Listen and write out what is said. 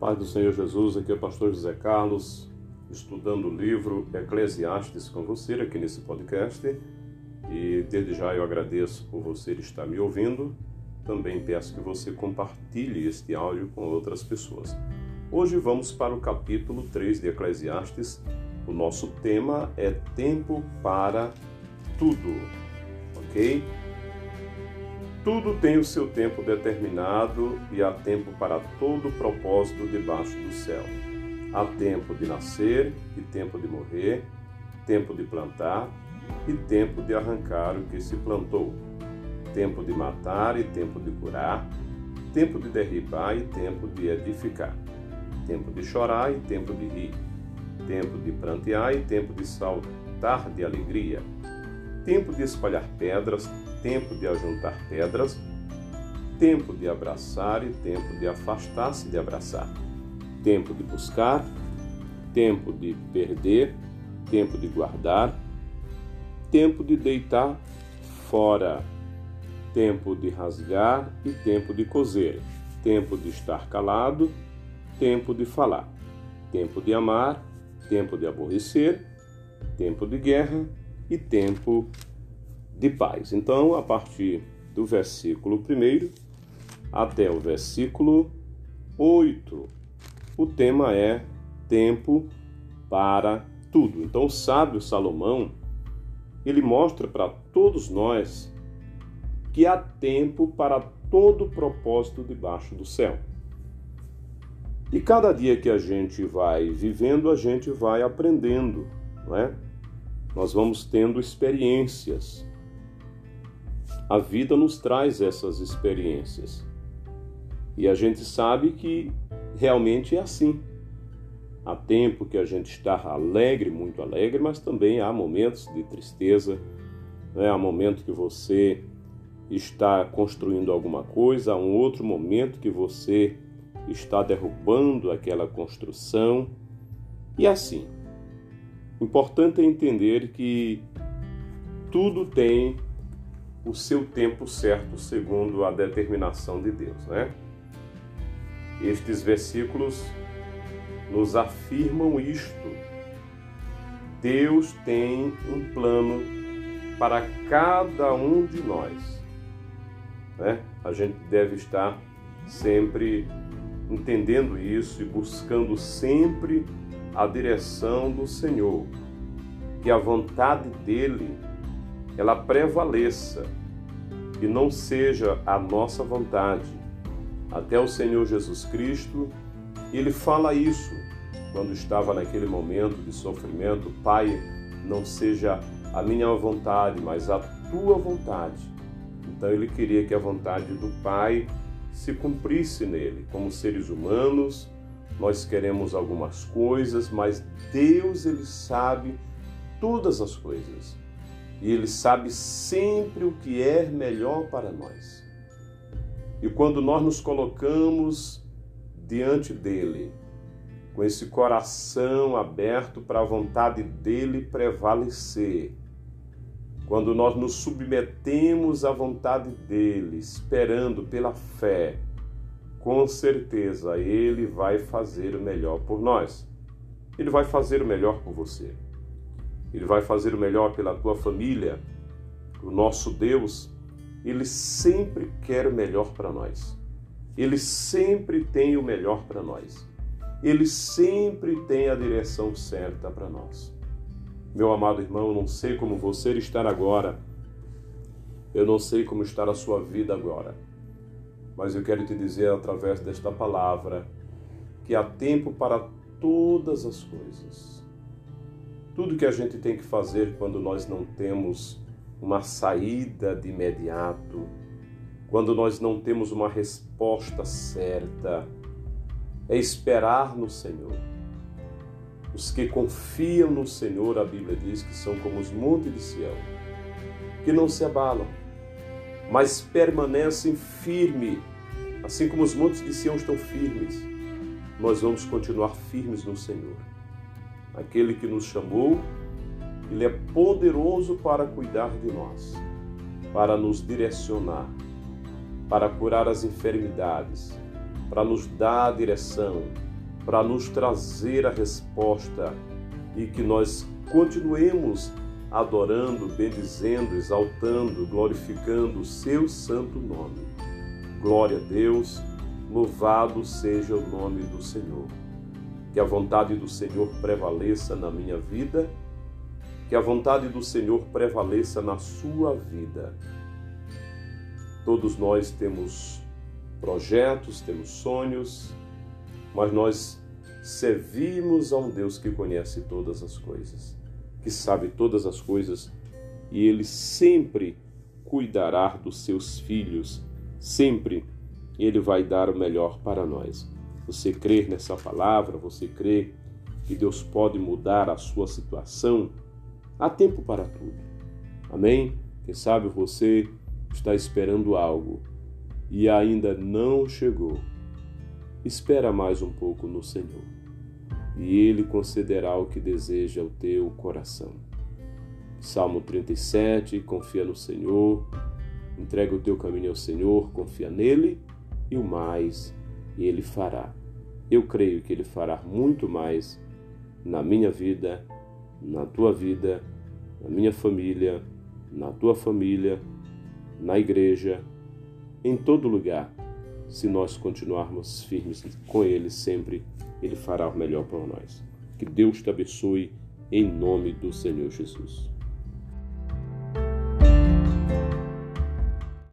paz do Senhor Jesus, aqui é o pastor José Carlos, estudando o livro Eclesiastes com você aqui nesse podcast. E desde já eu agradeço por você estar me ouvindo. Também peço que você compartilhe este áudio com outras pessoas. Hoje vamos para o capítulo 3 de Eclesiastes. O nosso tema é tempo para tudo, ok? Tudo tem o seu tempo determinado e há tempo para todo propósito debaixo do céu. Há tempo de nascer e tempo de morrer, tempo de plantar e tempo de arrancar o que se plantou, tempo de matar e tempo de curar, tempo de derribar e tempo de edificar, tempo de chorar e tempo de rir, tempo de prantear e tempo de saltar de alegria, tempo de espalhar pedras, tempo de ajuntar pedras, tempo de abraçar e tempo de afastar-se de abraçar, tempo de buscar, tempo de perder, tempo de guardar, tempo de deitar fora, tempo de rasgar e tempo de coser, tempo de estar calado, tempo de falar, tempo de amar, tempo de aborrecer, tempo de guerra e tempo de paz. Então, a partir do versículo 1 até o versículo 8, o tema é tempo para tudo. Então, o sábio Salomão, ele mostra para todos nós que há tempo para todo propósito debaixo do céu. E cada dia que a gente vai vivendo, a gente vai aprendendo, não é? Nós vamos tendo experiências. A vida nos traz essas experiências. E a gente sabe que realmente é assim. Há tempo que a gente está alegre, muito alegre, mas também há momentos de tristeza, né? há momento que você está construindo alguma coisa, há um outro momento que você está derrubando aquela construção. E assim. Importante é entender que tudo tem o seu tempo certo, segundo a determinação de Deus, né? Estes versículos nos afirmam isto. Deus tem um plano para cada um de nós. Né? A gente deve estar sempre entendendo isso e buscando sempre a direção do Senhor, que a vontade dele ela prevaleça e não seja a nossa vontade. Até o Senhor Jesus Cristo, ele fala isso quando estava naquele momento de sofrimento: Pai, não seja a minha vontade, mas a tua vontade. Então ele queria que a vontade do Pai se cumprisse nele. Como seres humanos, nós queremos algumas coisas, mas Deus ele sabe todas as coisas e Ele sabe sempre o que é melhor para nós. E quando nós nos colocamos diante dele, com esse coração aberto para a vontade dele prevalecer, quando nós nos submetemos à vontade dele, esperando pela fé, com certeza ele vai fazer o melhor por nós. Ele vai fazer o melhor por você. Ele vai fazer o melhor pela tua família. O nosso Deus, ele sempre quer o melhor para nós. Ele sempre tem o melhor para nós. Ele sempre tem a direção certa para nós. Meu amado irmão, não sei como você está agora. Eu não sei como está a sua vida agora. Mas eu quero te dizer através desta palavra que há tempo para todas as coisas tudo que a gente tem que fazer quando nós não temos uma saída de imediato, quando nós não temos uma resposta certa, é esperar no Senhor. Os que confiam no Senhor, a Bíblia diz que são como os montes de Sião, que não se abalam, mas permanecem firmes, assim como os montes de Sião estão firmes. Nós vamos continuar firmes no Senhor aquele que nos chamou, ele é poderoso para cuidar de nós, para nos direcionar, para curar as enfermidades, para nos dar a direção, para nos trazer a resposta e que nós continuemos adorando, bendizendo, exaltando, glorificando o seu santo nome. Glória a Deus, louvado seja o nome do Senhor. Que a vontade do Senhor prevaleça na minha vida, que a vontade do Senhor prevaleça na sua vida. Todos nós temos projetos, temos sonhos, mas nós servimos a um Deus que conhece todas as coisas, que sabe todas as coisas e ele sempre cuidará dos seus filhos, sempre ele vai dar o melhor para nós. Você crê nessa palavra? Você crê que Deus pode mudar a sua situação? Há tempo para tudo. Amém? Quem sabe você está esperando algo e ainda não chegou. Espera mais um pouco no Senhor, e Ele concederá o que deseja o teu coração. Salmo 37, confia no Senhor, entrega o teu caminho ao Senhor, confia nele, e o mais Ele fará. Eu creio que Ele fará muito mais na minha vida, na tua vida, na minha família, na tua família, na igreja, em todo lugar se nós continuarmos firmes com Ele sempre, Ele fará o melhor para nós. Que Deus te abençoe em nome do Senhor Jesus.